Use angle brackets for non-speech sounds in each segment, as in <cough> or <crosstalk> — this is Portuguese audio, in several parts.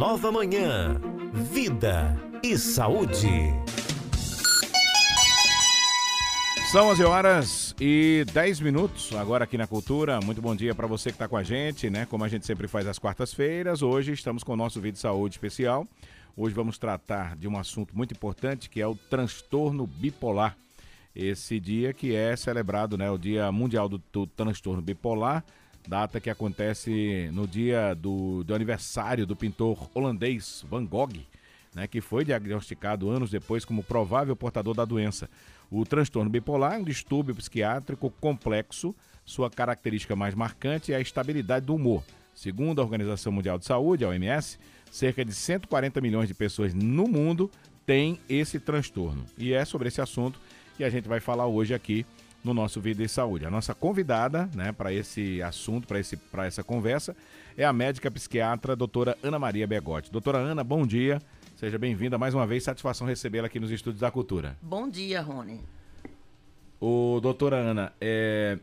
nova manhã. Vida e saúde. São 11 horas e 10 minutos agora aqui na Cultura. Muito bom dia para você que está com a gente, né? Como a gente sempre faz às quartas-feiras, hoje estamos com o nosso vídeo de saúde especial. Hoje vamos tratar de um assunto muito importante que é o transtorno bipolar. Esse dia que é celebrado, né, o Dia Mundial do, do Transtorno Bipolar, data que acontece no dia do, do aniversário do pintor holandês Van Gogh, né, que foi diagnosticado anos depois como provável portador da doença. O transtorno bipolar é um distúrbio psiquiátrico complexo. Sua característica mais marcante é a estabilidade do humor. Segundo a Organização Mundial de Saúde, a OMS, cerca de 140 milhões de pessoas no mundo têm esse transtorno. E é sobre esse assunto que a gente vai falar hoje aqui no nosso Vida e Saúde. A nossa convidada né, para esse assunto, para essa conversa, é a médica psiquiatra doutora Ana Maria Begotti. Doutora Ana, bom dia. Seja bem-vinda mais uma vez. Satisfação recebê-la aqui nos Estúdios da Cultura. Bom dia, Rony. Ô, doutora Ana, é,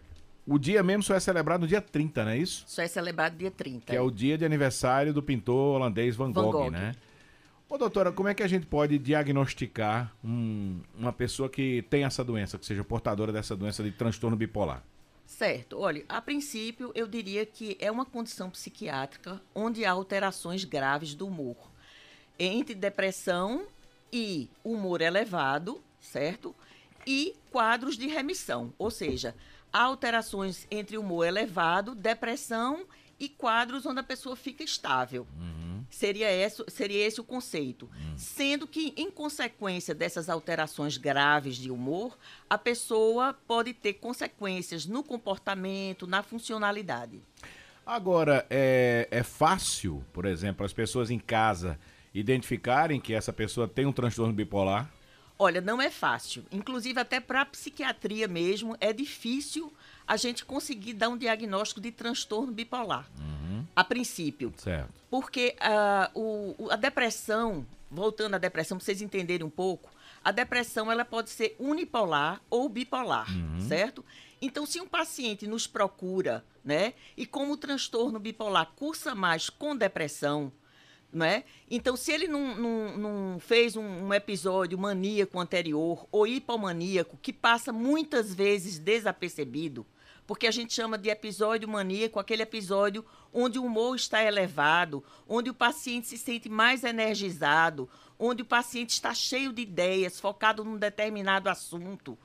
o dia mesmo só é celebrado no dia 30, não é isso? Só é celebrado dia 30. Que é o dia de aniversário do pintor holandês Van Gogh, Van Gogh. né? Ô, doutora, como é que a gente pode diagnosticar um, uma pessoa que tem essa doença, que seja portadora dessa doença de transtorno bipolar? Certo. Olha, a princípio, eu diria que é uma condição psiquiátrica onde há alterações graves do humor entre depressão e humor elevado, certo? E quadros de remissão, ou seja, há alterações entre humor elevado, depressão e quadros onde a pessoa fica estável. Uhum. Seria, esse, seria esse o conceito. Uhum. Sendo que, em consequência dessas alterações graves de humor, a pessoa pode ter consequências no comportamento, na funcionalidade. Agora, é, é fácil, por exemplo, as pessoas em casa identificarem que essa pessoa tem um transtorno bipolar? Olha, não é fácil. Inclusive, até para a psiquiatria mesmo, é difícil a gente conseguir dar um diagnóstico de transtorno bipolar. Uhum. A princípio. Certo. Porque uh, o, a depressão, voltando à depressão, para vocês entenderem um pouco, a depressão ela pode ser unipolar ou bipolar, uhum. certo? Então, se um paciente nos procura, né, e como o transtorno bipolar cursa mais com depressão, né? Então, se ele não, não, não fez um, um, episódio maníaco anterior ou hipomaníaco, que passa muitas vezes desapercebido, porque a gente chama de episódio maníaco aquele episódio onde o humor está elevado, onde o paciente se sente mais energizado, onde o paciente está cheio de ideias, focado num determinado assunto,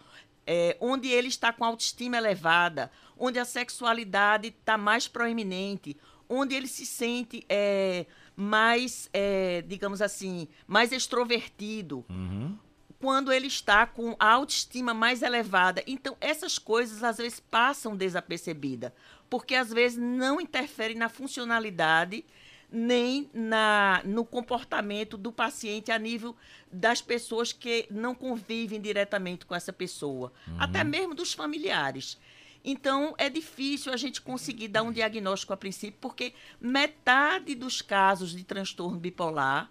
é, onde ele está com autoestima elevada, onde a sexualidade está mais proeminente, onde ele se sente. É, mais, é, digamos assim, mais extrovertido. Uhum. Quando ele está com a autoestima mais elevada. Então, essas coisas às vezes passam desapercebidas, porque às vezes não interferem na funcionalidade nem na, no comportamento do paciente a nível das pessoas que não convivem diretamente com essa pessoa, uhum. até mesmo dos familiares. Então, é difícil a gente conseguir dar um diagnóstico a princípio, porque metade dos casos de transtorno bipolar,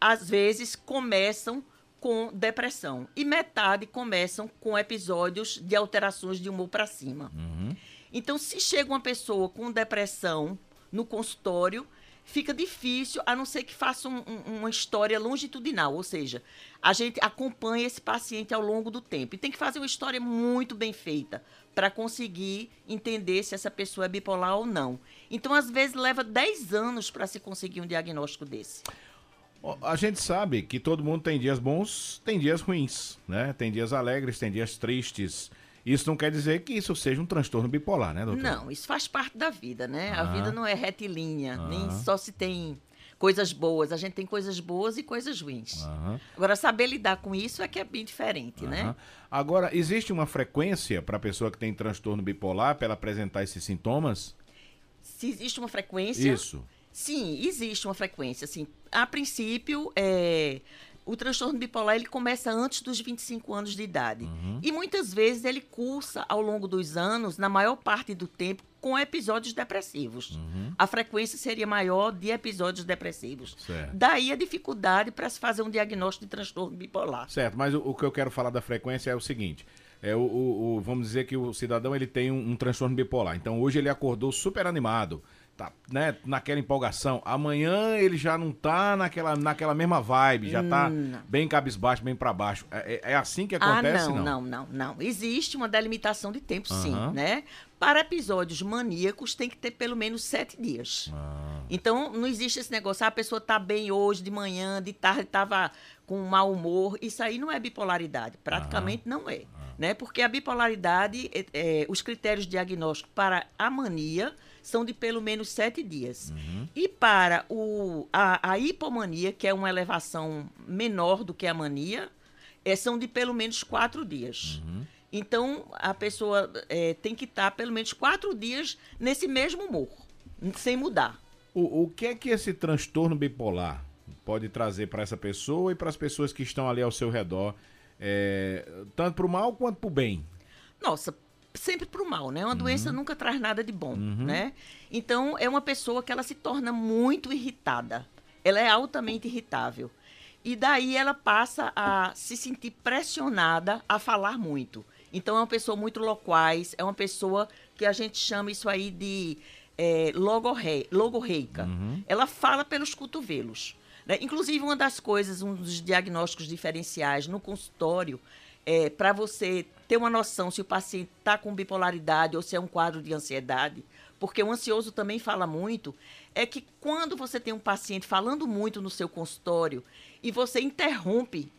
às vezes, começam com depressão e metade começam com episódios de alterações de humor para cima. Uhum. Então, se chega uma pessoa com depressão no consultório, fica difícil, a não ser que faça um, um, uma história longitudinal, ou seja, a gente acompanha esse paciente ao longo do tempo. E tem que fazer uma história muito bem feita para conseguir entender se essa pessoa é bipolar ou não. Então, às vezes, leva 10 anos para se conseguir um diagnóstico desse. A gente sabe que todo mundo tem dias bons, tem dias ruins, né? Tem dias alegres, tem dias tristes. Isso não quer dizer que isso seja um transtorno bipolar, né, doutor? Não, isso faz parte da vida, né? A vida não é retilínea, nem só se tem coisas boas. A gente tem coisas boas e coisas ruins. Agora, saber lidar com isso é que é bem diferente, né? Agora, existe uma frequência para a pessoa que tem transtorno bipolar para ela apresentar esses sintomas? Se existe uma frequência? Isso. Sim, existe uma frequência. Assim, a princípio, é, o transtorno bipolar ele começa antes dos 25 anos de idade. Uhum. E muitas vezes ele cursa ao longo dos anos, na maior parte do tempo, com episódios depressivos. Uhum. A frequência seria maior de episódios depressivos. Certo. Daí a dificuldade para se fazer um diagnóstico de transtorno bipolar. Certo, mas o, o, que eu quero falar da frequência é o seguinte. É o, o, o vamos dizer que o cidadão ele tem um, um transtorno bipolar. Então hoje ele acordou super animado tá né, naquela empolgação. Amanhã ele já não tá naquela, naquela mesma vibe, já tá Não. bem cabisbaixo, bem para baixo. É, é- é assim que Ah, acontece, não, não, não, não. Existe uma delimitação de tempo, sim, Aham. né? Para episódios maníacos tem que ter pelo menos sete dias. Ah, Então, não existe esse negócio, ah, a pessoa tá bem hoje, de manhã, de tarde estava com mau humor. Isso aí não é bipolaridade, praticamente não é. Né? Porque a bipolaridade, é- é, os critérios diagnósticos para a mania são de pelo menos sete dias. E para o, a, a hipomania, que é uma elevação menor do que a mania, é, são de pelo menos quatro dias. Então, a pessoa é, tem que estar pelo menos quatro dias nesse mesmo humor, sem mudar. O, o que é que esse transtorno bipolar pode trazer para essa pessoa e para as pessoas que estão ali ao seu redor, é, tanto para o mal quanto para o bem? Nossa, sempre pro mal, né? Uma doença nunca traz nada de bom, né? Então, é uma pessoa que ela se torna muito irritada. Ela é altamente irritável. E daí ela passa a se sentir pressionada a falar muito. Então, é uma pessoa muito loquaz, é uma pessoa que a gente chama isso aí de é, logorre, logorreica. Ela fala pelos cotovelos. né? Inclusive, uma das coisas, um dos diagnósticos diferenciais no consultório, é, para você ter uma noção se o paciente está com bipolaridade ou se é um quadro de ansiedade, porque o ansioso também fala muito, é que quando você tem um paciente falando muito no seu consultório e você interrompe,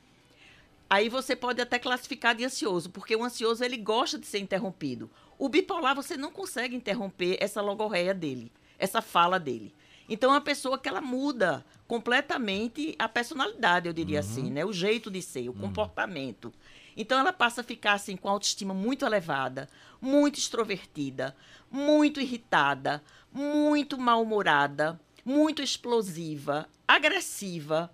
aí você pode até classificar de ansioso, porque o ansioso ele gosta de ser interrompido. O bipolar você não consegue interromper essa logorreia dele, essa fala dele. Então é uma pessoa que ela muda completamente a personalidade, eu diria assim, né? O jeito de ser, o comportamento. Então ela passa a ficar assim com a autoestima muito elevada, muito extrovertida, muito irritada, muito mal-humorada, muito explosiva, agressiva,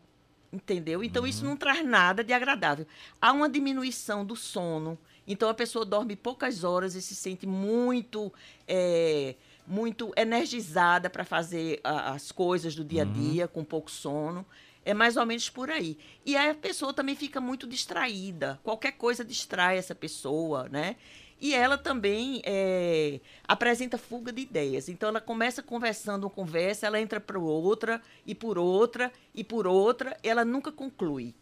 entendeu? Então isso não traz nada de agradável. Há uma diminuição do sono, então a pessoa dorme poucas horas e se sente muito é, muito energizada para fazer a- as coisas do dia a dia, com pouco sono. É mais ou menos por aí. E aí a pessoa também fica muito distraída. Qualquer coisa distrai essa pessoa, né? E ela também é, apresenta fuga de ideias. Então ela começa conversando uma conversa, ela entra para outra, e por outra, e por outra, ela nunca conclui.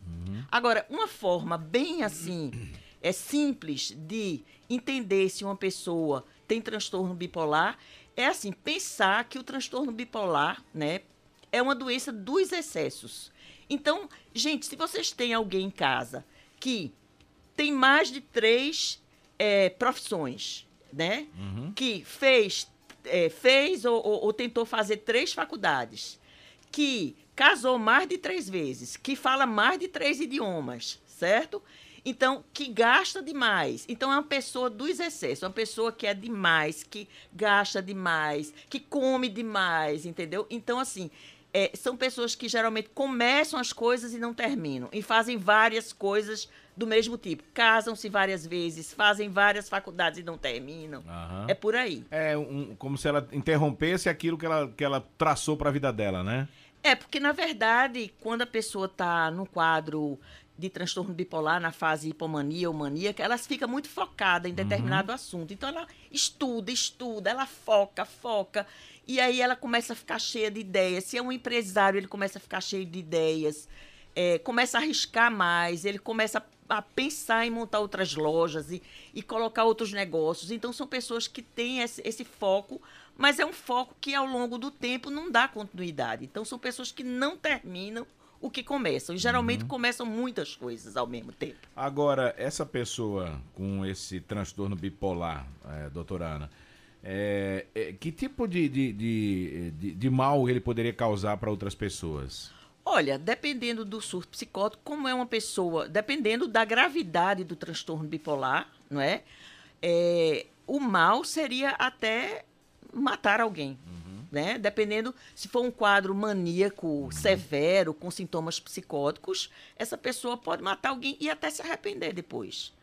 Agora, uma forma bem assim, é simples de entender se uma pessoa tem transtorno bipolar é assim, pensar que o transtorno bipolar, né, é uma doença dos excessos. Então, gente, se vocês têm alguém em casa que tem mais de três eh, profissões, né? Que fez, eh, fez ou, ou- ou tentou fazer três faculdades, que casou mais de três vezes, que fala mais de três idiomas, certo? Então, que gasta demais. Então, é uma pessoa dos excessos, uma pessoa que é demais, que gasta demais, que come demais, entendeu? Então, assim, é, são pessoas que geralmente começam as coisas e não terminam, e fazem várias coisas do mesmo tipo. Casam-se várias vezes, fazem várias faculdades e não terminam. Aham. É por aí. É um- como se ela interrompesse aquilo que ela, que ela traçou para a vida dela, né? É, porque na verdade, quando a pessoa está no quadro de transtorno bipolar, na fase hipomania ou maníaca, ela fica muito focada em determinado assunto. Então ela estuda, estuda, ela foca, foca. E aí ela começa a ficar cheia de ideias. Se é um empresário, ele começa a ficar cheio de ideias. É, começa a arriscar mais, ele começa a, a pensar em montar outras lojas e, e colocar outros negócios. Então são pessoas que têm esse, esse foco, mas é um foco que ao longo do tempo não dá continuidade. Então são pessoas que não terminam o que começam. E geralmente começam muitas coisas ao mesmo tempo. Agora, essa pessoa com esse transtorno bipolar, é, doutora Ana, é, é, que tipo de, de, de, de- de mal ele poderia causar para outras pessoas? Olha, dependendo do surto psicótico, como é uma pessoa, dependendo da gravidade do transtorno bipolar, não é? É, o mal seria até matar alguém, né? Dependendo se for um quadro maníaco severo com sintomas psicóticos, essa pessoa pode matar alguém e até se arrepender depois.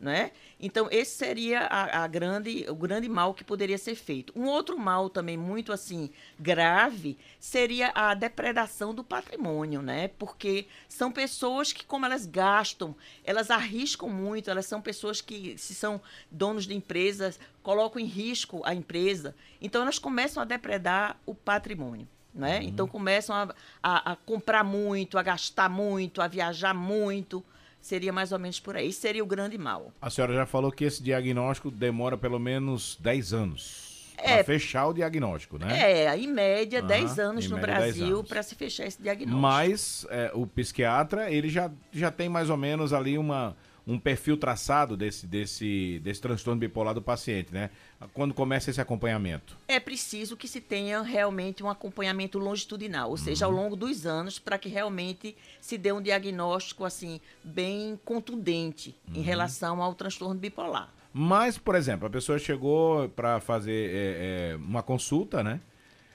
Né? Então esse seria a, a, grande, o grande mal que poderia ser feito. Um outro mal também muito assim grave seria a depredação do patrimônio, né? Porque são pessoas que como elas gastam, elas arriscam muito, elas são pessoas que se são donos de empresas colocam em risco a empresa, então elas começam a depredar o patrimônio. Né? Uhum. Então começam a, a, a comprar muito, a gastar muito, a viajar muito. Seria mais ou menos por aí. Seria o grande mal. A senhora já falou que esse diagnóstico demora pelo menos 10 anos. É, para fechar o diagnóstico, né? É, em média, 10 uhum, anos no Brasil para se fechar esse diagnóstico. Mas é, o psiquiatra, ele já, já tem mais ou menos ali uma, um perfil traçado desse, desse, desse transtorno bipolar do paciente, né? Quando começa esse acompanhamento? É preciso que se tenha realmente um acompanhamento longitudinal, ou seja, ao uhum. longo dos anos, para que realmente se dê um diagnóstico assim bem contundente uhum. em relação ao transtorno bipolar. Mas, por exemplo, a pessoa chegou para fazer é, é, uma consulta, né?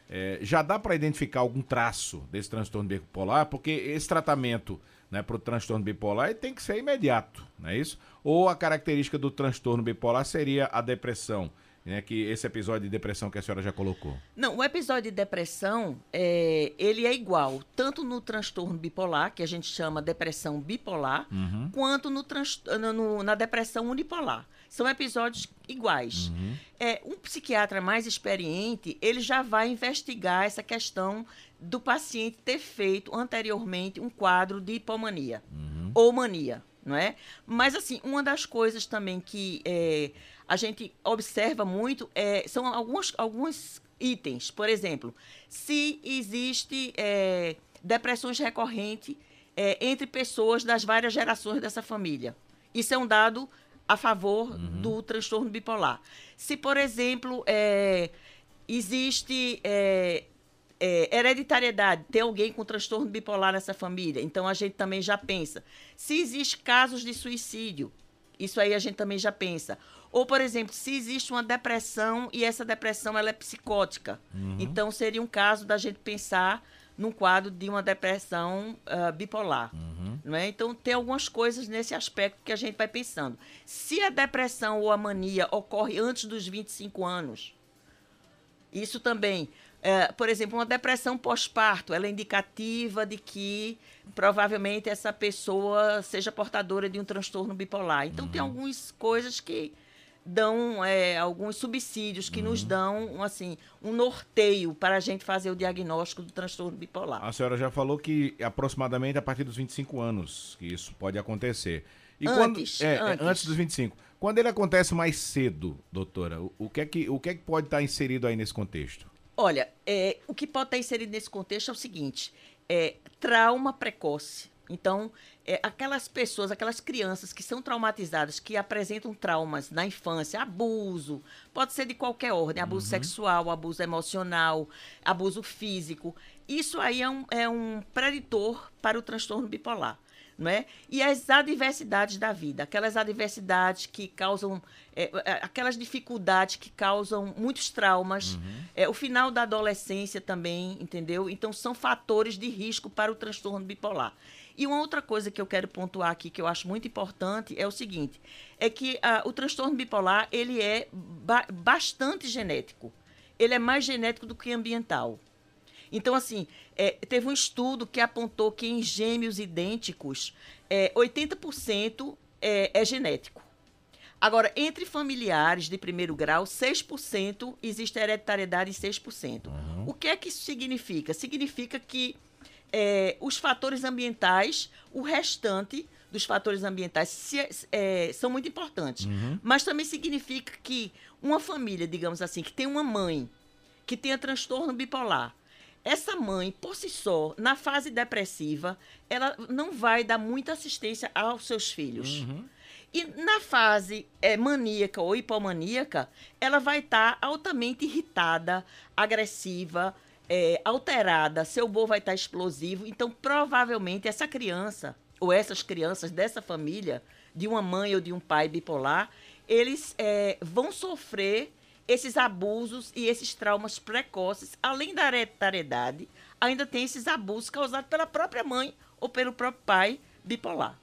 É, já dá para identificar algum traço desse transtorno bipolar, porque esse tratamento né, para o transtorno bipolar tem que ser imediato, não é isso? Ou a característica do transtorno bipolar seria a depressão, né, que esse episódio de depressão que a senhora já colocou? Não, o episódio de depressão, é, ele é igual, tanto no transtorno bipolar, que a gente chama depressão bipolar, uhum. quanto no, no, na depressão unipolar. São episódios iguais. Uhum. É, um psiquiatra mais experiente, ele já vai investigar essa questão do paciente ter feito anteriormente um quadro de hipomania uhum. ou mania, não é? Mas, assim, uma das coisas também que é, a gente observa muito é, são alguns, alguns itens. Por exemplo, se existe é, depressões recorrentes é, entre pessoas das várias gerações dessa família. Isso é um dado a favor uhum. do transtorno bipolar. Se, por exemplo, existe é, hereditariedade, tem alguém com transtorno bipolar nessa família, então a gente também já pensa. Se existe casos de suicídio, isso aí a gente também já pensa. Ou, por exemplo, se existe uma depressão e essa depressão ela é psicótica, uhum. então seria um caso da gente pensar num quadro de uma depressão uh, bipolar. Uhum. Não é? Então, tem algumas coisas nesse aspecto que a gente vai pensando. Se a depressão ou a mania ocorre antes dos 25 anos, isso também é, por exemplo, uma depressão pós-parto, ela é indicativa de que provavelmente essa pessoa seja portadora de um transtorno bipolar. Então, uhum. tem algumas coisas que dão é, alguns subsídios que uhum. nos dão assim um norteio para a gente fazer o diagnóstico do transtorno bipolar. A senhora já falou que aproximadamente a partir dos 25 anos que isso pode acontecer. E antes, quando, é, antes. antes dos 25. Quando ele acontece mais cedo, doutora, o, o, que, é que, o que é que pode estar inserido aí nesse contexto? Olha, é, o que pode estar inserido nesse contexto é o seguinte: é, trauma precoce. Então, é, aquelas pessoas, aquelas crianças que são traumatizadas, que apresentam traumas na infância, abuso, pode ser de qualquer ordem, abuso uhum. sexual, abuso emocional, abuso físico. Isso aí é um, é um preditor para o transtorno bipolar não é? E as adversidades da vida, aquelas adversidades que causam, é, é, aquelas dificuldades que causam muitos traumas, uhum. é, o final da adolescência também, entendeu? Então são fatores de risco para o transtorno bipolar. E uma outra coisa que eu quero pontuar aqui que eu acho muito importante é o seguinte, é que uh, o transtorno bipolar ele é ba bastante genético. Ele é mais genético do que ambiental. Então, assim, é, teve um estudo que apontou que em gêmeos idênticos, é, 80% é, é genético. Agora, entre familiares de primeiro grau, 6% existe hereditariedade em 6%. Uhum. O que é que isso significa? Significa que é, os fatores ambientais, o restante dos fatores ambientais se, é, são muito importantes. Uhum. Mas também significa que uma família, digamos assim, que tem uma mãe que tenha transtorno bipolar, essa mãe, por si só, na fase depressiva, ela não vai dar muita assistência aos seus filhos. Uhum. E na fase é, maníaca ou hipomaníaca, ela vai estar tá altamente irritada, agressiva, é, alterada, seu humor vai estar tá explosivo. Então, provavelmente, essa criança, ou essas crianças dessa família, de uma mãe ou de um pai bipolar, eles é, vão sofrer esses abusos e esses traumas precoces, além da hereditariedade, ainda tem esses abusos causados pela própria mãe ou pelo próprio pai bipolar.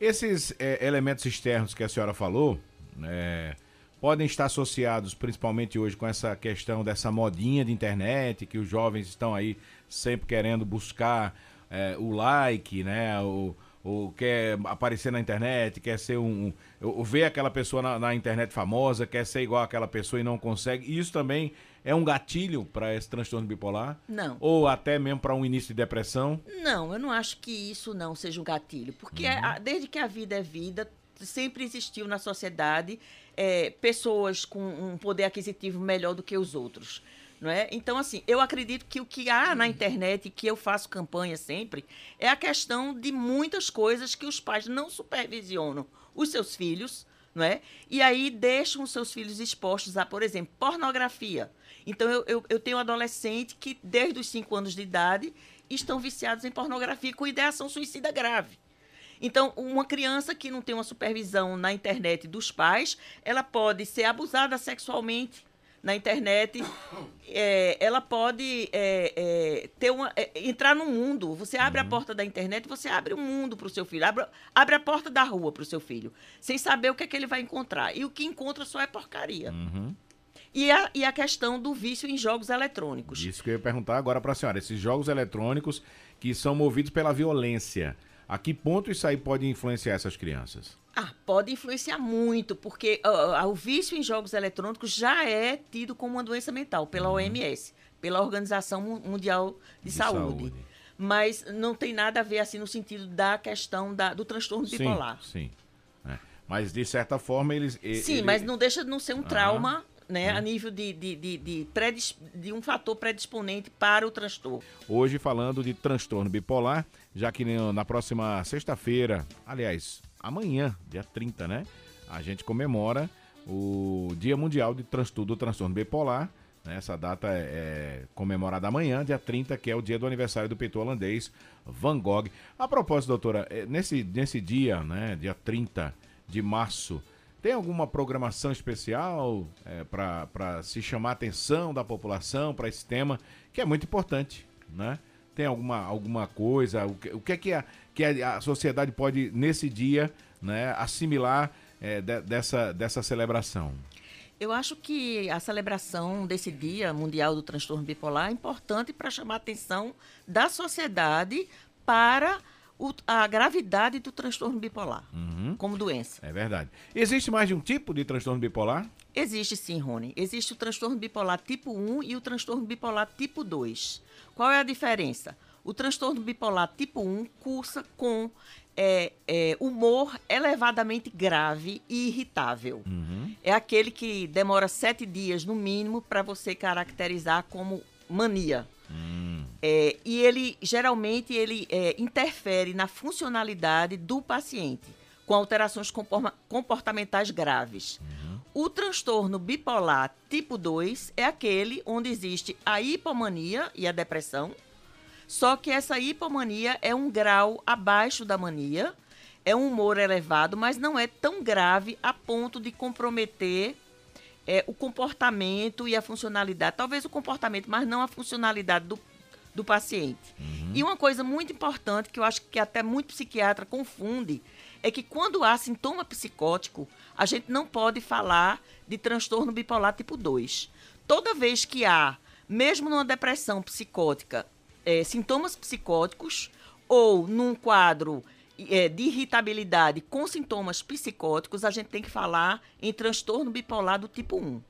Esses é, elementos externos que a senhora falou, é, podem estar associados principalmente hoje com essa questão dessa modinha de internet, que os jovens estão aí sempre querendo buscar é, o like, né? O, ou quer aparecer na internet, quer ser um. ou ver aquela pessoa na, na, internet famosa, quer ser igual aquela pessoa e não consegue. Isso também é um gatilho para esse transtorno bipolar? Não. Ou até mesmo para um início de depressão? Não, eu não acho que isso não seja um gatilho. Porque uhum. é, desde que a vida é vida, sempre existiu na sociedade é, pessoas com um poder aquisitivo melhor do que os outros. Não é? Então, assim, eu acredito que o que há na internet, que eu faço campanha sempre, é a questão de muitas coisas que os pais não supervisionam os seus filhos, não é? E aí deixam os seus filhos expostos a, por exemplo, pornografia. Então, eu, eu, eu tenho um adolescente que, desde os 5 anos de idade, estão viciados em pornografia com ideação suicida grave. Então, uma criança que não tem uma supervisão na internet dos pais, ela pode ser abusada sexualmente na internet, é, ela pode é, é, ter uma, é, entrar no mundo. Você abre uhum. a porta da internet, você abre um mundo para o seu filho, abre, abre a porta da rua para o seu filho, sem saber o que é que ele vai encontrar. E o que encontra só é porcaria. Uhum. E a, e a questão do vício em jogos eletrônicos. Isso que eu ia perguntar agora para a senhora. Esses jogos eletrônicos que são movidos pela violência, a que ponto isso aí pode influenciar essas crianças? Ah, pode influenciar muito, porque uh, o vício em jogos eletrônicos já é tido como uma doença mental pela uhum. OMS, pela Organização Mundial de, de saúde. saúde. Mas não tem nada a ver assim no sentido da questão da, do transtorno sim, bipolar. Sim. É. Mas de certa forma eles. Sim, ele... mas não deixa de não ser um trauma. Né, a nível de, de, de, de, de um fator predisponente para o transtorno. Hoje, falando de transtorno bipolar, já que na próxima sexta-feira, aliás, amanhã, dia 30, né? A gente comemora o Dia Mundial de Transtorno, do Transtorno Bipolar. Né? Essa data é, é, comemorada amanhã, dia 30, que é o dia do aniversário do pintor holandês Van Gogh. A propósito, doutora, é, nesse, nesse dia, né, dia 30 de março, tem alguma programação especial é, para se chamar a atenção da população para esse tema, que é muito importante, né? Tem alguma, alguma coisa? O que, o que é que a, que a, sociedade pode, nesse dia, né, assimilar é, de, dessa, dessa celebração? Eu acho que a celebração desse Dia Mundial do Transtorno Bipolar é importante para chamar a atenção da sociedade para o, a gravidade do transtorno bipolar uhum. como doença. É verdade. Existe mais de um tipo de transtorno bipolar? Existe sim, Rony. Existe o transtorno bipolar tipo 1 e o transtorno bipolar tipo 2. Qual é a diferença? O transtorno bipolar tipo 1 cursa com é, é, humor elevadamente grave e irritável. Uhum. É aquele que demora sete dias, no mínimo, para você caracterizar como mania. Uhum. É, e ele, geralmente, ele é, interfere na funcionalidade do paciente, com alterações comportamentais graves. Uhum. O transtorno bipolar tipo 2 é aquele onde existe a hipomania e a depressão, só que essa hipomania é um grau abaixo da mania, é um humor elevado, mas não é tão grave a ponto de comprometer é, o comportamento e a funcionalidade. Talvez o comportamento, mas não a funcionalidade do, do paciente. Uhum. E uma coisa muito importante que eu acho que até muito psiquiatra confunde é que quando há sintoma psicótico, a gente não pode falar de transtorno bipolar tipo 2. Toda vez que há, mesmo numa depressão psicótica, é, sintomas psicóticos ou num quadro é, de irritabilidade com sintomas psicóticos, a gente tem que falar em transtorno bipolar do tipo 1. Uhum.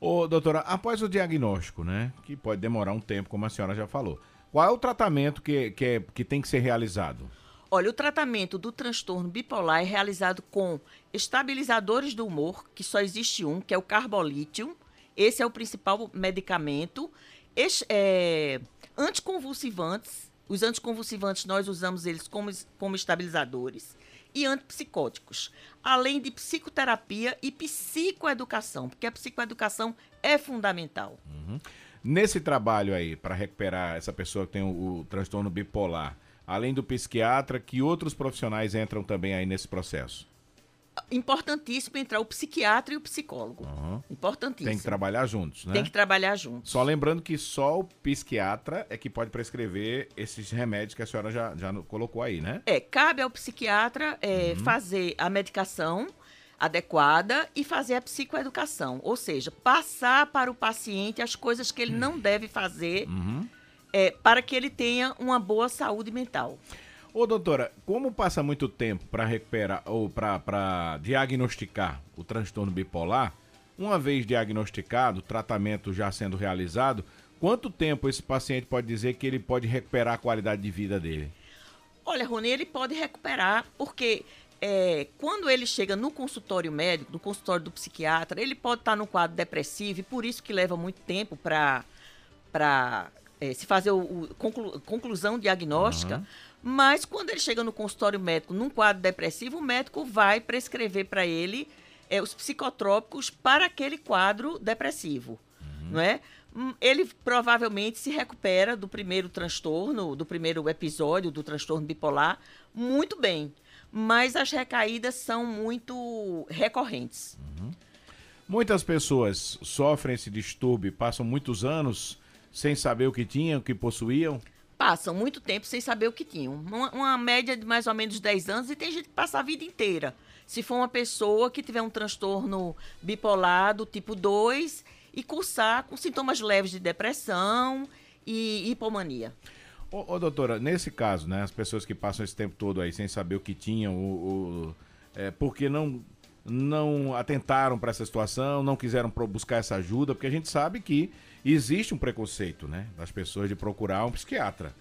Ô, doutora, após o diagnóstico, né, que pode demorar um tempo, como a senhora já falou, qual é o tratamento que, que, é, que tem que ser realizado? Olha, o tratamento do transtorno bipolar é realizado com estabilizadores do humor, que só existe um, que é o carbolítio. Esse é o principal medicamento. Es, é, anticonvulsivantes. Os anticonvulsivantes nós usamos eles como, como estabilizadores. E antipsicóticos. Além de psicoterapia e psicoeducação, porque a psicoeducação é fundamental. Uhum. Nesse trabalho aí, para recuperar essa pessoa que tem o, o transtorno bipolar, além do psiquiatra, que outros profissionais entram também aí nesse processo? Importantíssimo entrar o psiquiatra e o psicólogo. Uhum. Importantíssimo. Tem que trabalhar juntos, né? Tem que trabalhar juntos. Só lembrando que só o psiquiatra é que pode prescrever esses remédios que a senhora já, já colocou aí, né? É, cabe ao psiquiatra é, Uhum. fazer a medicação adequada e fazer a psicoeducação. Ou seja, passar para o paciente as coisas que ele não deve fazer Uhum. é, para que ele tenha uma boa saúde mental. Ô, doutora, como passa muito tempo para recuperar ou para diagnosticar o transtorno bipolar, uma vez diagnosticado, o tratamento já sendo realizado, quanto tempo esse paciente pode dizer que ele pode recuperar a qualidade de vida dele? Olha, Rony, ele pode recuperar, porque é, quando ele chega no consultório médico, no consultório do psiquiatra, ele pode estar no quadro depressivo, e por isso que leva muito tempo para é, se fazer o conclu- conclusão diagnóstica. Mas quando ele chega no consultório médico num quadro depressivo, o médico vai prescrever para ele é, os psicotrópicos para aquele quadro depressivo, não é? Hum, Ele provavelmente se recupera do primeiro transtorno, do primeiro episódio do transtorno bipolar, muito bem. Mas as recaídas são muito recorrentes. Muitas pessoas sofrem esse distúrbio, passam muitos anos sem saber o que tinham, o que possuíam. Passam muito tempo sem saber o que tinham. Uma, uma média de mais ou menos 10 anos e tem gente que passa a vida inteira. Se for uma pessoa que tiver um transtorno bipolar do tipo 2 e cursar com sintomas leves de depressão e hipomania. Ô, ô, doutora, nesse caso, né, as pessoas que passam esse tempo todo aí sem saber o que tinham, o, o- é, porque não, não atentaram para essa situação, não quiseram buscar essa ajuda, porque a gente sabe que existe um preconceito, né, das pessoas de procurar um psiquiatra.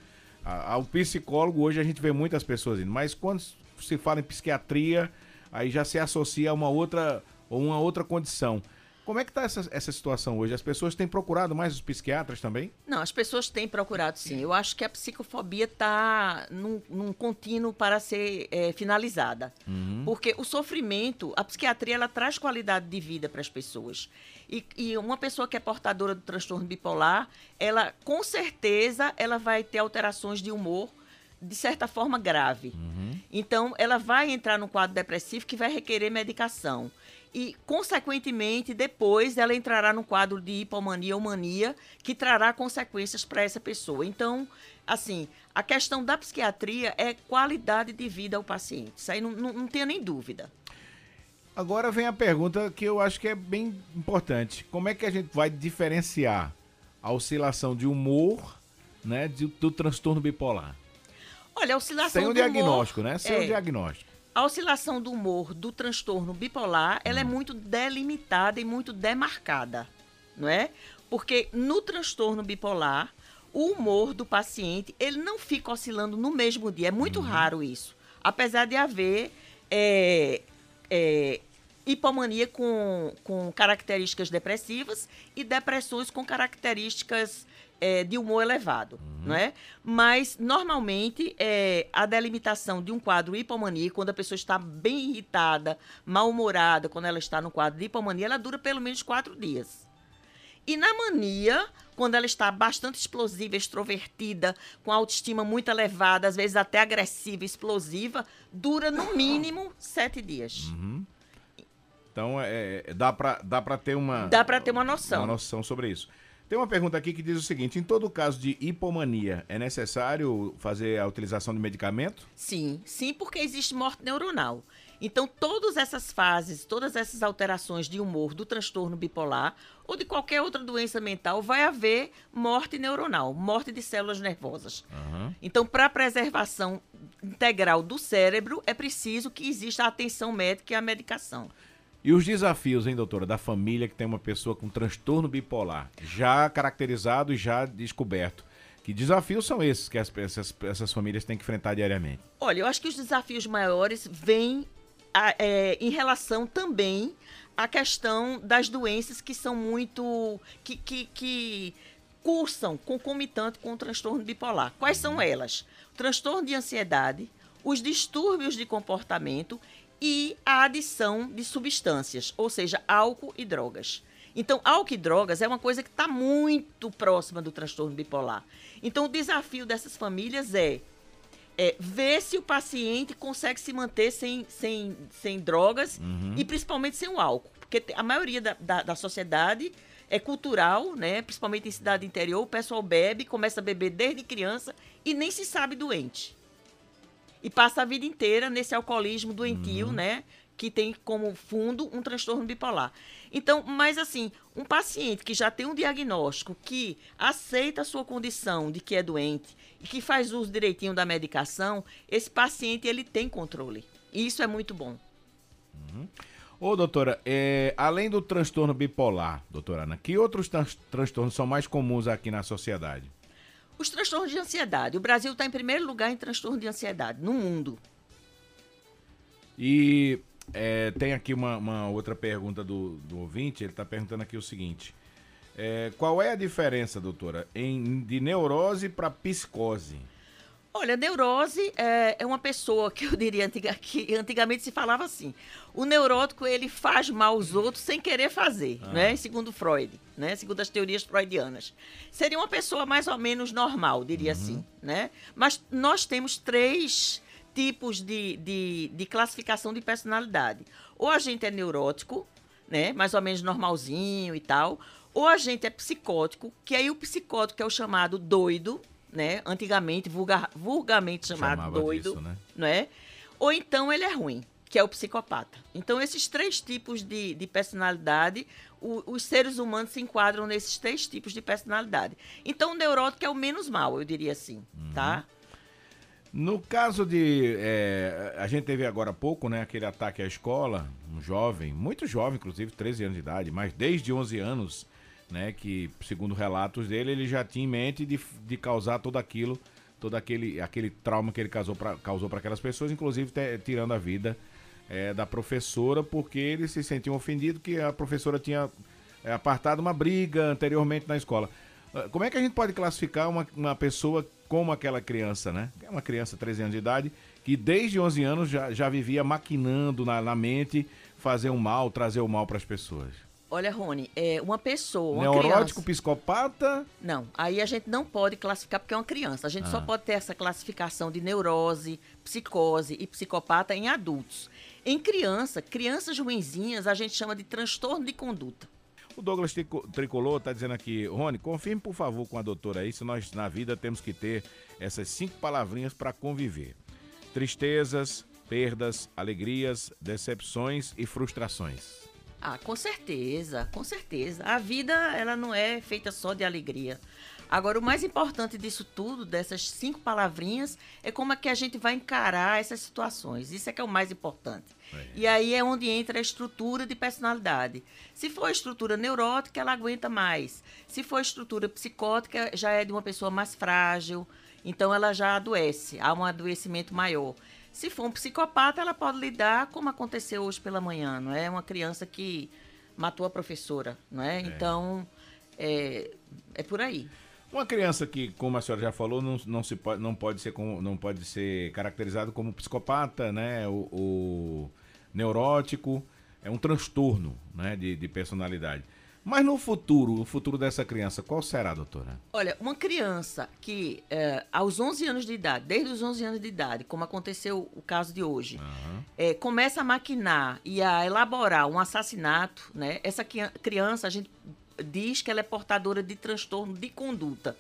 Ao psicólogo, hoje a gente vê muitas pessoas indo, mas quando se fala em psiquiatria, aí já se associa a uma outra, ou uma outra condição. Como é que está essa, essa situação hoje? As pessoas têm procurado mais os psiquiatras também? Não, as pessoas têm procurado sim. Eu acho que a psicofobia está num, num contínuo para ser eh, finalizada. Porque o sofrimento, a psiquiatria, ela traz qualidade de vida para as pessoas. E, e uma pessoa que é portadora do transtorno bipolar, ela, com certeza, ela vai ter alterações de humor de certa forma grave. Então, ela vai entrar num quadro depressivo que vai requerer medicação. E, consequentemente, depois ela entrará num quadro de hipomania ou mania, que trará consequências para essa pessoa. Então, assim, a questão da psiquiatria é qualidade de vida ao paciente. Isso aí não, não, não tenha nem dúvida. Agora vem a pergunta que eu acho que é bem importante. Como é que a gente vai diferenciar a oscilação de humor, né, de- do transtorno bipolar? Olha, a oscilação Sem o do diagnóstico, humor, né? Sem é, o diagnóstico. A oscilação do humor do transtorno bipolar, ela é muito delimitada e muito demarcada, não é? Porque no transtorno bipolar, o humor do paciente, ele não fica oscilando no mesmo dia. É muito raro isso. Apesar de haver é, é, hipomania com, com características depressivas e depressões com características é, de humor elevado, não é? Mas, normalmente, é, a delimitação de um quadro hipomaníaco, quando a pessoa está bem irritada, mal-humorada, quando ela está no quadro de hipomania, ela dura pelo menos quatro dias. E na mania, quando ela está bastante explosiva, extrovertida, com autoestima muito elevada, às vezes até agressiva, explosiva, dura no mínimo sete dias. Então, é, é, dá para dá pra ter uma... Dá para ter uma noção. Uma noção sobre isso. Tem uma pergunta aqui que diz o seguinte: em todo caso de hipomania, é necessário fazer a utilização de medicamento? Sim, sim, porque existe morte neuronal. Então, todas essas fases, todas essas alterações de humor do transtorno bipolar ou de qualquer outra doença mental, vai haver morte neuronal, morte de células nervosas. Então, para a preservação integral do cérebro, é preciso que exista a atenção médica e a medicação. E os desafios, hein, doutora, da família que tem uma pessoa com transtorno bipolar, já caracterizado e já descoberto. Que desafios são esses que as- essas, essas famílias têm que enfrentar diariamente? Olha, eu acho que os desafios maiores vêm a- é, em relação também à questão das doenças que são muito. que, que, que cursam concomitante com o transtorno bipolar. Quais são elas? O transtorno de ansiedade, os distúrbios de comportamento e a adição de substâncias, ou seja, álcool e drogas. Então, álcool e drogas é uma coisa que está muito próxima do transtorno bipolar. Então, o desafio dessas famílias é é ver se o paciente consegue se manter sem, sem, sem drogas Uhum. e principalmente sem o álcool. Porque a maioria da, da, da sociedade é cultural, né? Principalmente em cidade interior, o pessoal bebe, começa a beber desde criança e nem se sabe doente. E passa a vida inteira nesse alcoolismo doentio, né? Que tem como fundo um transtorno bipolar. Então, mas assim, um paciente que já tem um diagnóstico, que aceita a sua condição de que é doente e que faz uso direitinho da medicação, esse paciente ele tem controle. E isso é muito bom. Ô, doutora, é, além do transtorno bipolar, doutora Ana, que outros trans- transtornos são mais comuns aqui na sociedade? Os transtornos de ansiedade. O Brasil está em primeiro lugar em transtorno de ansiedade no mundo. E é, tem aqui uma, uma outra pergunta do, do ouvinte, ele está perguntando aqui o seguinte. é, qual é a diferença, doutora, em, de neurose para psicose? Olha, neurose é, é uma pessoa que eu diria antiga- que antigamente se falava assim. O neurótico ele faz mal aos outros sem querer fazer, né? Segundo Freud, né? Segundo as teorias freudianas. Seria uma pessoa mais ou menos normal, diria assim, né? Mas nós temos três tipos de, de, de classificação de personalidade. Ou a gente é neurótico, né? Mais ou menos normalzinho e tal. Ou a gente é psicótico, que aí o psicótico é o chamado doido, né? Antigamente, vulgar, vulgarmente chamado Chamava doido, disso, né? né? Ou então ele é ruim, que é o psicopata. Então, esses três tipos de, de personalidade, o- os seres humanos se enquadram nesses três tipos de personalidade. Então, o neurótico é o menos mal, eu diria assim, tá? No caso de. é, a gente teve agora há pouco, né? Aquele ataque à escola, um jovem, muito jovem, inclusive, 13 anos de idade, mas desde 11 anos, né? Que, segundo relatos dele, ele já tinha em mente de, de causar todo aquilo, todo aquele, aquele trauma que ele causou para causou aquelas pessoas, inclusive te- tirando a vida é, da professora, porque ele se sentiu ofendido que a professora tinha é, apartado uma briga anteriormente na escola. Ah, Como é que a gente pode classificar uma, uma pessoa como aquela criança, né? É uma criança, 13 anos de idade, que desde 11 anos já, já vivia maquinando na, na mente fazer o mal, trazer o mal para as pessoas. Olha, Rony, é uma pessoa, uma Neurótico, criança... psicopata, Não, aí a gente não pode classificar porque é uma criança. A gente só Ah. pode ter essa classificação de neurose, psicose e psicopata em adultos. Em criança, crianças ruinzinhas, a gente chama de transtorno de conduta. O Douglas Trico- Tricolor tá dizendo aqui, Rony, confirme por favor com a doutora aí se nós na vida temos que ter essas cinco palavrinhas para conviver: tristezas, perdas, alegrias, decepções e frustrações. Ah, com certeza, com certeza. A vida, ela não é feita só de alegria. Agora, o mais importante disso tudo, dessas cinco palavrinhas, é como é que a gente vai encarar essas situações. Isso é que é o mais importante. E aí é onde entra a estrutura de personalidade. Se for estrutura neurótica, ela aguenta mais. Se for estrutura psicótica, já é de uma pessoa mais frágil, então ela já adoece, há um adoecimento maior. Se for um psicopata, ela pode lidar como aconteceu hoje pela manhã, não é? Uma criança que matou a professora, não é? Então, é, é por aí. Uma criança que, como a senhora já falou, não, não, se pode, não, pode ser como, não pode ser caracterizado como psicopata, né? O, o neurótico é um transtorno né? de, de personalidade. Mas no futuro, o futuro dessa criança, qual será, doutora? Olha, uma criança que é, aos 11 anos de idade, desde os 11 anos de idade, como aconteceu o caso de hoje, é, começa a maquinar e a elaborar um assassinato, né? Essa criança, a gente diz que ela é portadora de transtorno de conduta.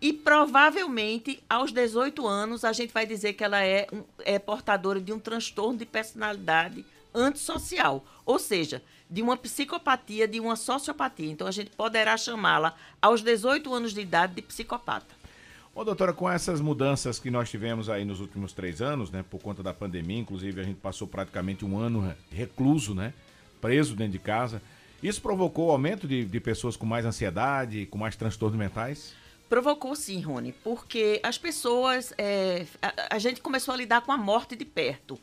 E provavelmente, aos 18 anos, a gente vai dizer que ela é, um- é portadora de um transtorno de personalidade antissocial. Ou seja, de uma psicopatia, de uma sociopatia. Então, a gente poderá chamá-la, aos 18 anos de idade, de psicopata. Ô, doutora, com essas mudanças que nós tivemos aí nos últimos três anos, né? Por conta da pandemia, inclusive a gente passou praticamente um ano re- recluso, né? Preso dentro de casa. Isso provocou o aumento de, de pessoas com mais ansiedade, com mais transtornos mentais? Provocou sim, Rony, porque as pessoas. é, a, a gente começou a lidar com a morte de perto.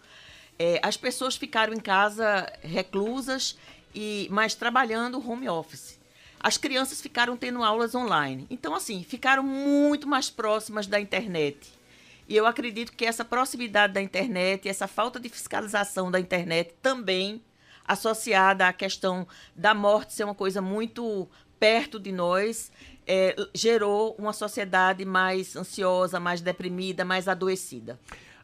É, as pessoas ficaram em casa reclusas, e mas trabalhando home office. As crianças ficaram tendo aulas online. Então, assim, ficaram muito mais próximas da internet. E eu acredito que essa proximidade da internet, essa falta de fiscalização da internet também associada à questão da morte ser uma coisa muito perto de nós, é, gerou uma sociedade mais ansiosa, mais deprimida, mais adoecida.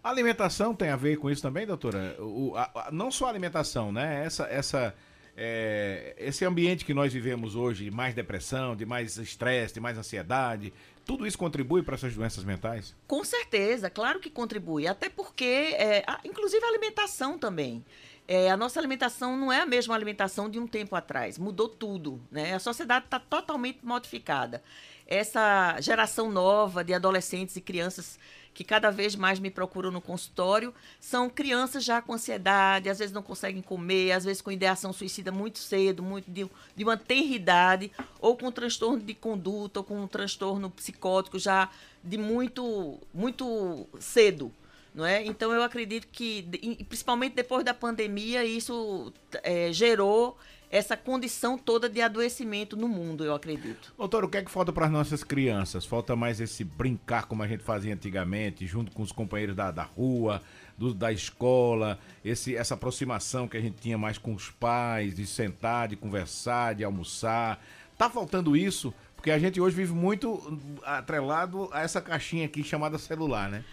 A alimentação tem a ver com isso também, doutora? O, a, a, não só a alimentação, né? Essa, essa, é, esse ambiente que nós vivemos hoje, de mais depressão, de mais estresse, de mais ansiedade, tudo isso contribui para essas doenças mentais? Com certeza, claro que contribui. Até porque, é, inclusive a alimentação também. É, a nossa alimentação não é a mesma alimentação de um tempo atrás. Mudou tudo. Né? A sociedade está totalmente modificada. Essa geração nova de adolescentes e crianças que cada vez mais me procuram no consultório são crianças já com ansiedade, às vezes não conseguem comer, às vezes com ideação suicida muito cedo, muito de, de uma tenridade, ou com transtorno de conduta, ou com um transtorno psicótico já de muito, muito cedo. Não é? Então eu acredito que, principalmente depois da pandemia, isso é, gerou essa condição toda de adoecimento no mundo, eu acredito. Doutor, o que é que falta para as nossas crianças? Falta mais esse brincar como a gente fazia antigamente, junto com os companheiros da, da rua, do, da escola, esse, essa aproximação que a gente tinha mais com os pais, de sentar, de conversar, de almoçar. Tá faltando isso? Porque a gente hoje vive muito atrelado a essa caixinha aqui chamada celular, né?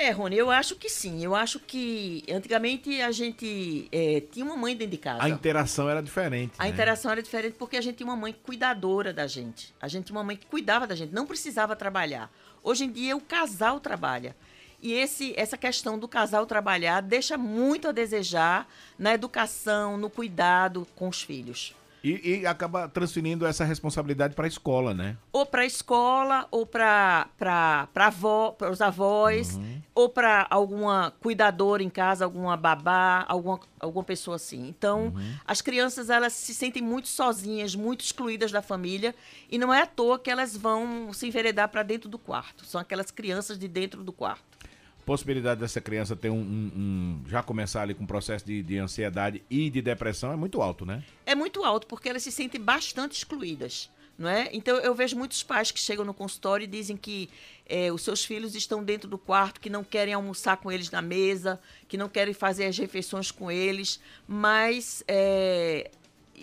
É, Rony, eu acho que sim. Eu acho que antigamente a gente é, tinha uma mãe dentro de casa. A interação era diferente. A né? interação era diferente porque a gente tinha uma mãe cuidadora da gente. A gente tinha uma mãe que cuidava da gente, não precisava trabalhar. Hoje em dia o casal trabalha. E esse, essa questão do casal trabalhar deixa muito a desejar na educação, no cuidado com os filhos. E, e, acaba transferindo essa responsabilidade para a escola, né? Ou para a escola, ou para avó, os avós, uhum. Ou para alguma cuidadora em casa, alguma babá, alguma, alguma pessoa assim. Então, uhum. as crianças elas se sentem muito sozinhas, muito excluídas da família, e não é à toa que elas vão se enveredar para dentro do quarto. São aquelas crianças de dentro do quarto possibilidade dessa criança ter um, um, um, já começar ali com um processo de, de, ansiedade e de depressão é muito alto, né? É muito alto porque elas se sentem bastante excluídas, não é? Então eu vejo muitos pais que chegam no consultório e dizem que é, os seus filhos estão dentro do quarto, que não querem almoçar com eles na mesa, que não querem fazer as refeições com eles, mas é,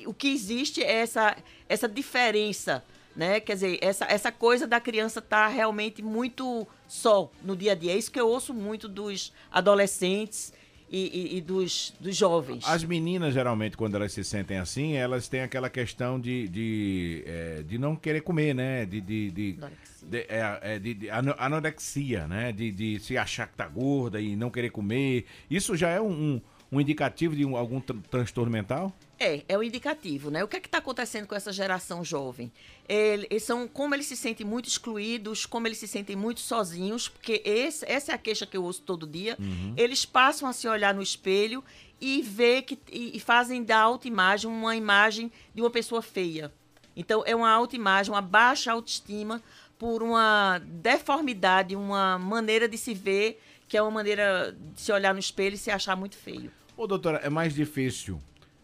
o que existe é essa essa diferença né? Quer dizer, essa, essa coisa da criança estar tá realmente muito só no dia a dia. É isso que eu ouço muito dos adolescentes e, e, e, dos, dos jovens. As meninas, geralmente, quando elas se sentem assim, elas têm aquela questão de, de, é, de não querer comer, né? De, de, de, de, é, é, de, de anorexia, né? De, de se achar que tá gorda e não querer comer. Isso já é um, um, um indicativo de um, algum tr transtorno mental? É, é o indicativo, né? O que é que está acontecendo com essa geração jovem? Eles são, como eles se sentem muito excluídos, como eles se sentem muito sozinhos, porque esse, essa é a queixa que eu ouço todo dia. Uhum. Eles passam a se olhar no espelho e ver que e, e fazem da autoimagem uma imagem de uma pessoa feia. Então é uma autoimagem, uma baixa autoestima por uma deformidade, uma maneira de se ver que é uma maneira de se olhar no espelho e se achar muito feio. Ô, doutora, é mais difícil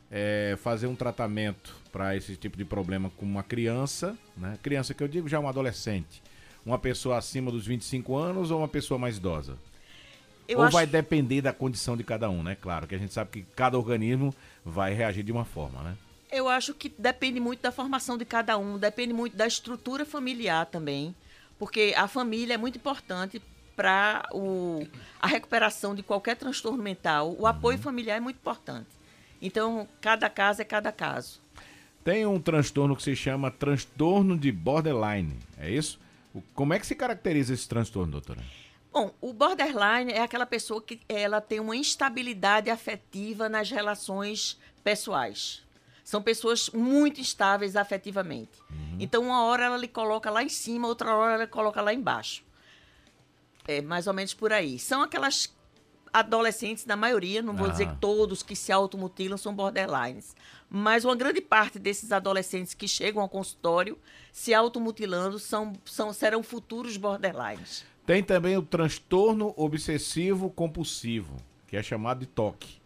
é, fazer um tratamento para esse tipo de problema com uma criança, né? Criança que eu digo já um adolescente, uma pessoa acima dos 25 anos ou uma pessoa mais idosa? Eu ou acho... vai depender da condição de cada um, né? Claro, que a gente sabe que cada organismo vai reagir de uma forma, né? Eu acho que depende muito da formação de cada um, depende muito da estrutura familiar também, porque a família é muito importante para a recuperação de qualquer transtorno mental. O apoio uhum. familiar é muito importante. Então, cada caso é cada caso. Tem um transtorno que se chama transtorno de borderline, é isso? Como é que se caracteriza esse transtorno, doutora? Bom, o borderline é aquela pessoa que ela tem uma instabilidade afetiva nas relações pessoais. São pessoas muito instáveis afetivamente. Uhum. Então, uma hora ela lhe coloca lá em cima, outra hora ela coloca lá embaixo. É mais ou menos por aí. São aquelas adolescentes, na maioria, não vou ah. dizer que todos que se automutilam são borderlines, mas uma grande parte desses adolescentes que chegam ao consultório se automutilando são, são, serão futuros borderlines. Tem também o transtorno obsessivo compulsivo, que é chamado de TOC.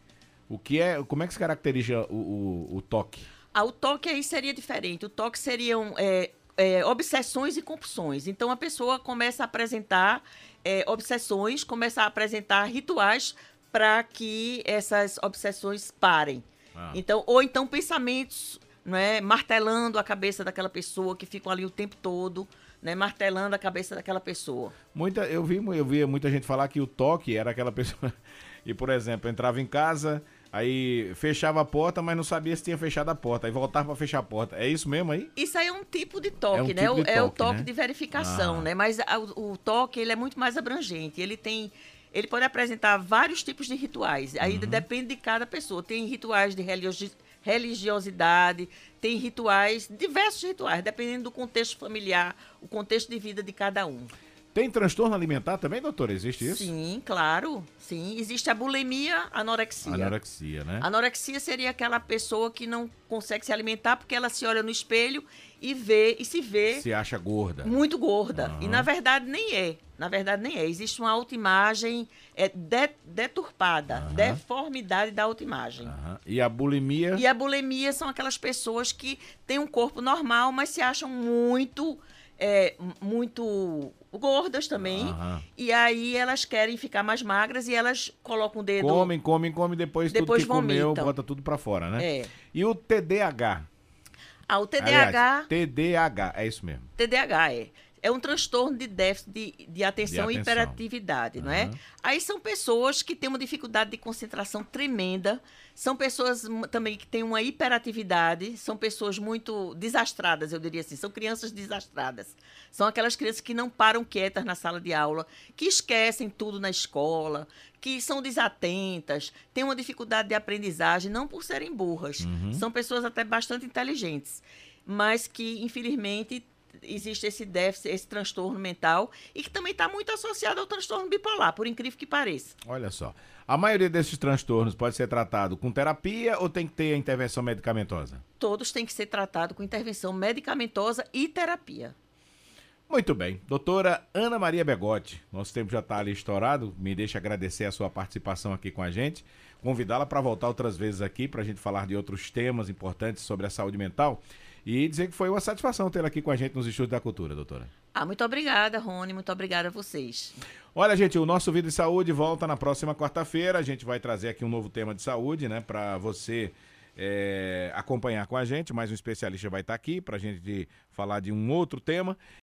O que é, como é que se caracteriza o, o, o TOC? Ah, o TOC aí seria diferente. O TOC seriam é, é, obsessões e compulsões. Então a pessoa começa a apresentar é, obsessões, começar a apresentar rituais para que essas obsessões parem. Ah. Então, ou então pensamentos não é? martelando a cabeça daquela pessoa, que ficam ali o tempo todo, né? martelando a cabeça daquela pessoa. Muita, eu vi, eu vi muita gente falar que o toque era aquela pessoa. <laughs> E, por exemplo, entrava em casa, aí fechava a porta, mas não sabia se tinha fechado a porta. Aí voltava para fechar a porta. É isso mesmo aí? Isso aí é um tipo de toque, É um né? tipo de O- é o toque, toque né? de verificação, Ah. né? Mas a- o, toque ele é muito mais abrangente. Ele tem, ele pode apresentar vários tipos de rituais. Aí Uhum. depende de cada pessoa. Tem rituais de religiosi- religiosidade, tem rituais, diversos rituais, dependendo do contexto familiar, o contexto de vida de cada um. Tem transtorno alimentar também, doutora? Existe isso? Sim, claro. Sim, existe a bulimia, anorexia. Anorexia, né? Anorexia seria aquela pessoa que não consegue se alimentar porque ela se olha no espelho e vê e se vê Se acha gorda. muito gorda. Aham. E na verdade nem é. Na verdade nem é. Existe uma autoimagem é, de- deturpada, Aham. deformidade da autoimagem. Aham. E a bulimia? E a bulimia são aquelas pessoas que têm um corpo normal, mas se acham muito, é, muito gordas também. Aham. E aí elas querem ficar mais magras e elas colocam o dedo. Comem, comem, comem, depois, Depois tudo que comeu, vomitam. bota tudo pra fora, né? É. E o TDAH? Ah, o TDAH. Aliás, TDAH, é isso mesmo. TDAH é. É um transtorno de déficit de, de atenção De e atenção. hiperatividade, não é? Aí são pessoas que têm uma dificuldade de concentração tremenda, são pessoas também que têm uma hiperatividade, são pessoas muito desastradas, eu diria assim, são crianças desastradas. São aquelas crianças que não param quietas na sala de aula, que esquecem tudo na escola, que são desatentas, têm uma dificuldade de aprendizagem, não por serem burras. Uhum. São pessoas até bastante inteligentes, mas que, infelizmente, existe esse déficit, esse transtorno mental e que também está muito associado ao transtorno bipolar, por incrível que pareça. Olha só. A maioria desses transtornos pode ser tratado com terapia ou tem que ter a intervenção medicamentosa? Todos têm que ser tratados com intervenção medicamentosa e terapia. Muito bem. Doutora Ana Maria Begotti, nosso tempo já está ali estourado. Me deixa agradecer a sua participação aqui com a gente. Convidá-la para voltar outras vezes aqui para a gente falar de outros temas importantes sobre a saúde mental. E dizer que foi uma satisfação tê-la aqui com a gente nos Estúdios da Cultura, doutora. Ah, muito obrigada, Rony, muito obrigada a vocês. Olha, gente, o nosso Vida de Saúde volta na próxima quarta-feira. A gente vai trazer aqui um novo tema de saúde, né, para você é, acompanhar com a gente. Mais um especialista vai estar aqui para a gente falar de um outro tema.